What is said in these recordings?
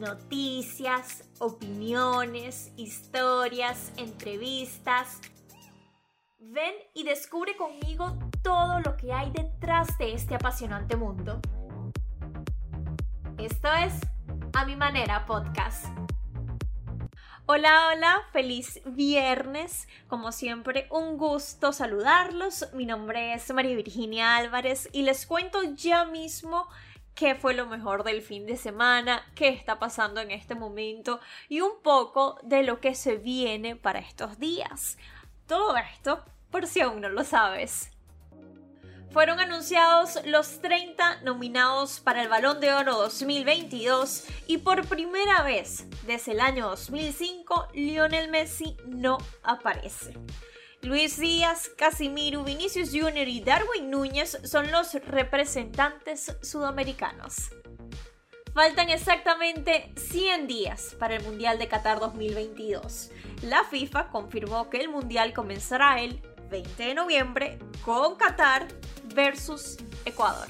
noticias, opiniones, historias, entrevistas. Ven y descubre conmigo todo lo que hay detrás de este apasionante mundo. Esto es A Mi Manera Podcast. Hola, hola, feliz viernes. Como siempre, un gusto saludarlos. Mi nombre es María Virginia Álvarez y les cuento ya mismo qué fue lo mejor del fin de semana, qué está pasando en este momento y un poco de lo que se viene para estos días. Todo esto por si aún no lo sabes fueron anunciados los 30 nominados para el Balón de Oro 2022 y por primera vez desde el año 2005 Lionel Messi no aparece. Luis Díaz, Casimiro, Vinicius Jr. y Darwin Núñez son los representantes sudamericanos. Faltan exactamente 100 días para el Mundial de Qatar 2022. La FIFA confirmó que el Mundial comenzará el 20 de noviembre con Qatar versus Ecuador.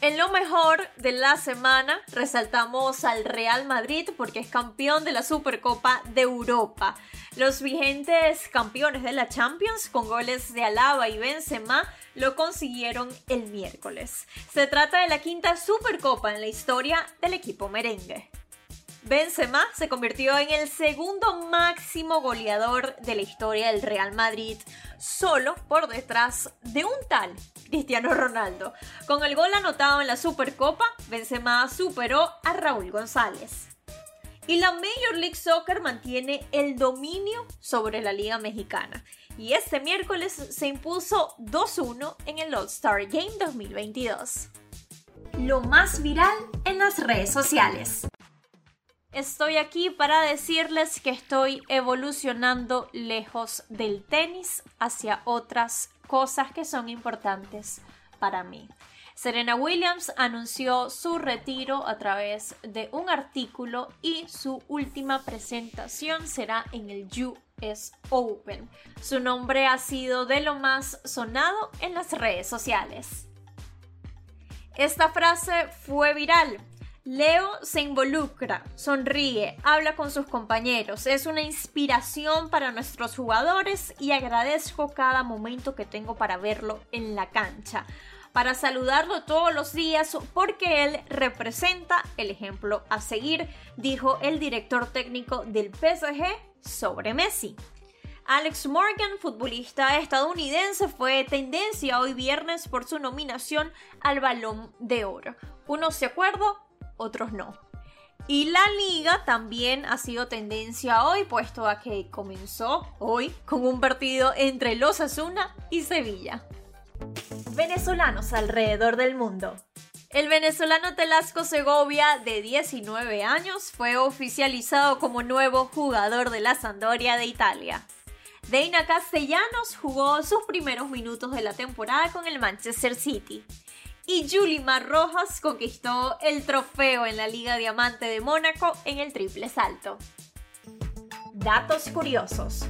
En lo mejor de la semana resaltamos al Real Madrid porque es campeón de la Supercopa de Europa. Los vigentes campeones de la Champions con goles de Alaba y Benzema lo consiguieron el miércoles. Se trata de la quinta Supercopa en la historia del equipo merengue. Benzema se convirtió en el segundo máximo goleador de la historia del Real Madrid, solo por detrás de un tal Cristiano Ronaldo. Con el gol anotado en la Supercopa, Benzema superó a Raúl González. Y la Major League Soccer mantiene el dominio sobre la Liga Mexicana. Y este miércoles se impuso 2-1 en el All-Star Game 2022. Lo más viral en las redes sociales. Estoy aquí para decirles que estoy evolucionando lejos del tenis hacia otras cosas que son importantes para mí. Serena Williams anunció su retiro a través de un artículo y su última presentación será en el US Open. Su nombre ha sido de lo más sonado en las redes sociales. Esta frase fue viral Leo se involucra, sonríe, habla con sus compañeros, es una inspiración para nuestros jugadores y agradezco cada momento que tengo para verlo en la cancha, para saludarlo todos los días porque él representa el ejemplo a seguir, dijo el director técnico del PSG sobre Messi. Alex Morgan, futbolista estadounidense, fue tendencia hoy viernes por su nominación al Balón de Oro. Uno se acuerda, otros no. Y la liga también ha sido tendencia hoy, puesto a que comenzó hoy con un partido entre los Asuna y Sevilla. Venezolanos alrededor del mundo. El venezolano Telasco Segovia, de 19 años, fue oficializado como nuevo jugador de la Sandoria de Italia. Deina Castellanos jugó sus primeros minutos de la temporada con el Manchester City y Yulimar Rojas conquistó el trofeo en la Liga Diamante de Mónaco en el triple salto. Datos curiosos.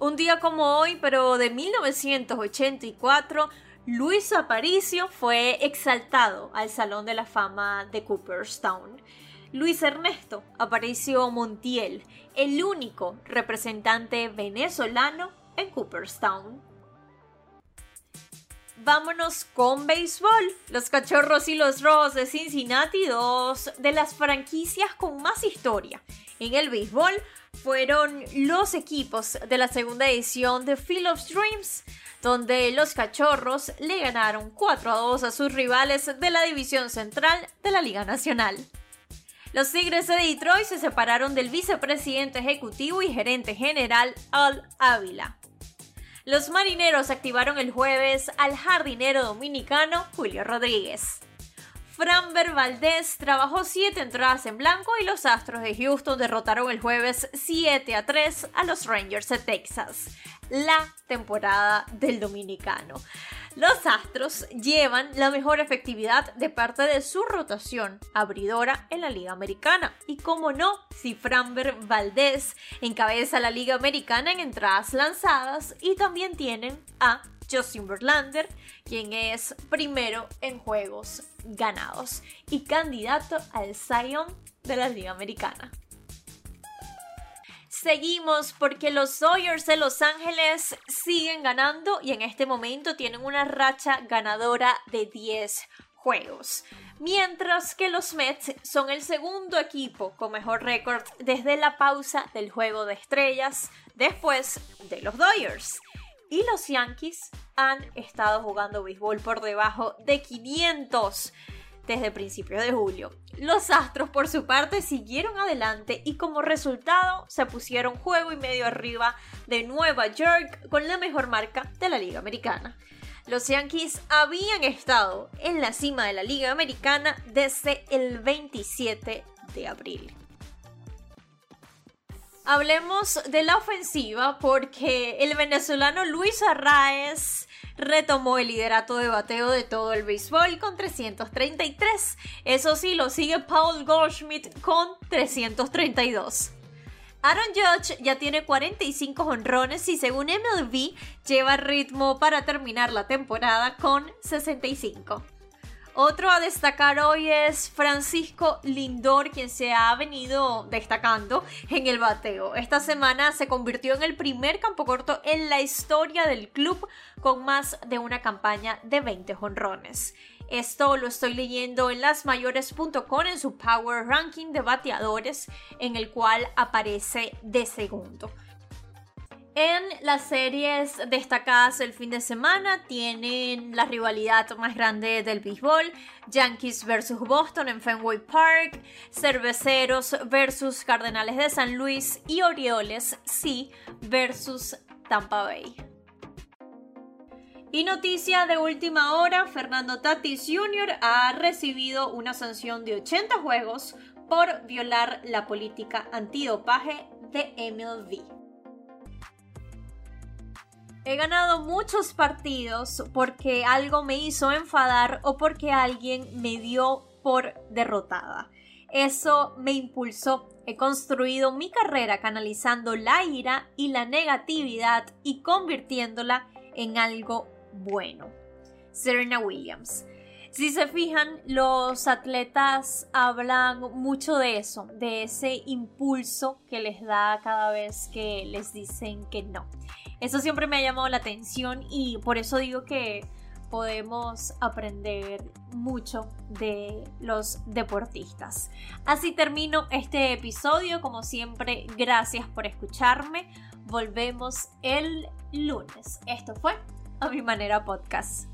Un día como hoy, pero de 1984, Luis Aparicio fue exaltado al Salón de la Fama de Cooperstown. Luis Ernesto Aparicio Montiel, el único representante venezolano en Cooperstown. Vámonos con béisbol. Los Cachorros y los Rojos de Cincinnati, dos de las franquicias con más historia en el béisbol, fueron los equipos de la segunda edición de of Dreams, donde los Cachorros le ganaron 4 a 2 a sus rivales de la división central de la Liga Nacional. Los Tigres de Detroit se separaron del vicepresidente ejecutivo y gerente general Al Ávila. Los marineros activaron el jueves al jardinero dominicano Julio Rodríguez. Framber Valdez trabajó 7 entradas en blanco y los Astros de Houston derrotaron el jueves 7 a 3 a los Rangers de Texas. La temporada del dominicano. Los Astros llevan la mejor efectividad de parte de su rotación abridora en la Liga Americana. Y como no, si Framber Valdez encabeza la Liga Americana en entradas lanzadas y también tienen a Justin Verlander, quien es primero en juegos ganados y candidato al Zion de la Liga Americana. Seguimos porque los Dodgers de Los Ángeles siguen ganando y en este momento tienen una racha ganadora de 10 juegos. Mientras que los Mets son el segundo equipo con mejor récord desde la pausa del juego de estrellas después de los Dodgers. Y los Yankees han estado jugando béisbol por debajo de 500 desde principios de julio. Los Astros por su parte siguieron adelante y como resultado se pusieron juego y medio arriba de Nueva York con la mejor marca de la Liga Americana. Los Yankees habían estado en la cima de la Liga Americana desde el 27 de abril. Hablemos de la ofensiva porque el venezolano Luis Arraez retomó el liderato de bateo de todo el béisbol con 333. Eso sí, lo sigue Paul Goldschmidt con 332. Aaron Judge ya tiene 45 honrones y según MLB lleva ritmo para terminar la temporada con 65. Otro a destacar hoy es Francisco Lindor, quien se ha venido destacando en el bateo. Esta semana se convirtió en el primer campo corto en la historia del club con más de una campaña de 20 honrones. Esto lo estoy leyendo en lasmayores.com en su Power Ranking de bateadores, en el cual aparece de segundo. En las series destacadas el fin de semana tienen la rivalidad más grande del béisbol, Yankees versus Boston en Fenway Park, Cerveceros versus Cardenales de San Luis y Orioles sí versus Tampa Bay. Y noticia de última hora, Fernando Tatis Jr. ha recibido una sanción de 80 juegos por violar la política antidopaje de MLB. He ganado muchos partidos porque algo me hizo enfadar o porque alguien me dio por derrotada. Eso me impulsó. He construido mi carrera canalizando la ira y la negatividad y convirtiéndola en algo bueno. Serena Williams. Si se fijan, los atletas hablan mucho de eso, de ese impulso que les da cada vez que les dicen que no. Eso siempre me ha llamado la atención y por eso digo que podemos aprender mucho de los deportistas. Así termino este episodio. Como siempre, gracias por escucharme. Volvemos el lunes. Esto fue a mi manera podcast.